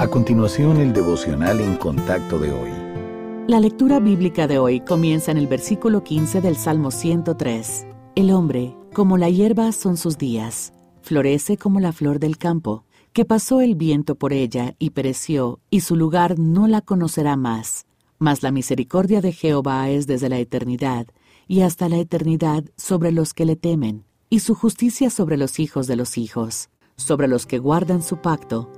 A continuación, el devocional en contacto de hoy. La lectura bíblica de hoy comienza en el versículo 15 del Salmo 103. El hombre, como la hierba son sus días, florece como la flor del campo, que pasó el viento por ella y pereció, y su lugar no la conocerá más. Mas la misericordia de Jehová es desde la eternidad, y hasta la eternidad sobre los que le temen, y su justicia sobre los hijos de los hijos, sobre los que guardan su pacto,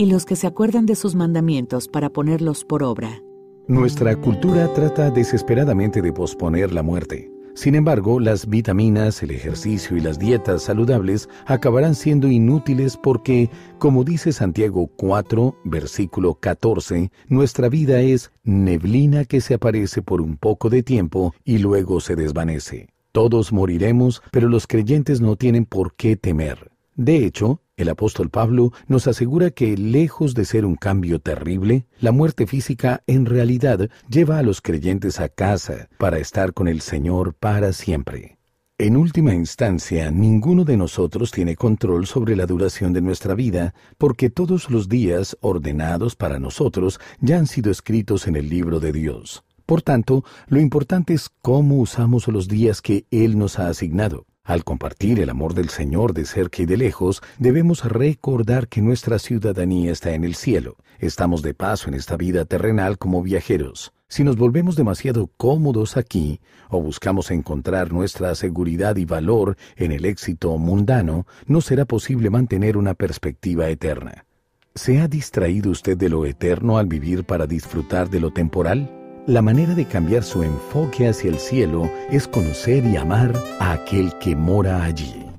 y los que se acuerdan de sus mandamientos para ponerlos por obra. Nuestra cultura trata desesperadamente de posponer la muerte. Sin embargo, las vitaminas, el ejercicio y las dietas saludables acabarán siendo inútiles porque, como dice Santiago 4, versículo 14, nuestra vida es neblina que se aparece por un poco de tiempo y luego se desvanece. Todos moriremos, pero los creyentes no tienen por qué temer. De hecho, el apóstol Pablo nos asegura que, lejos de ser un cambio terrible, la muerte física en realidad lleva a los creyentes a casa para estar con el Señor para siempre. En última instancia, ninguno de nosotros tiene control sobre la duración de nuestra vida, porque todos los días ordenados para nosotros ya han sido escritos en el libro de Dios. Por tanto, lo importante es cómo usamos los días que Él nos ha asignado. Al compartir el amor del Señor de cerca y de lejos, debemos recordar que nuestra ciudadanía está en el cielo. Estamos de paso en esta vida terrenal como viajeros. Si nos volvemos demasiado cómodos aquí, o buscamos encontrar nuestra seguridad y valor en el éxito mundano, no será posible mantener una perspectiva eterna. ¿Se ha distraído usted de lo eterno al vivir para disfrutar de lo temporal? La manera de cambiar su enfoque hacia el cielo es conocer y amar a aquel que mora allí.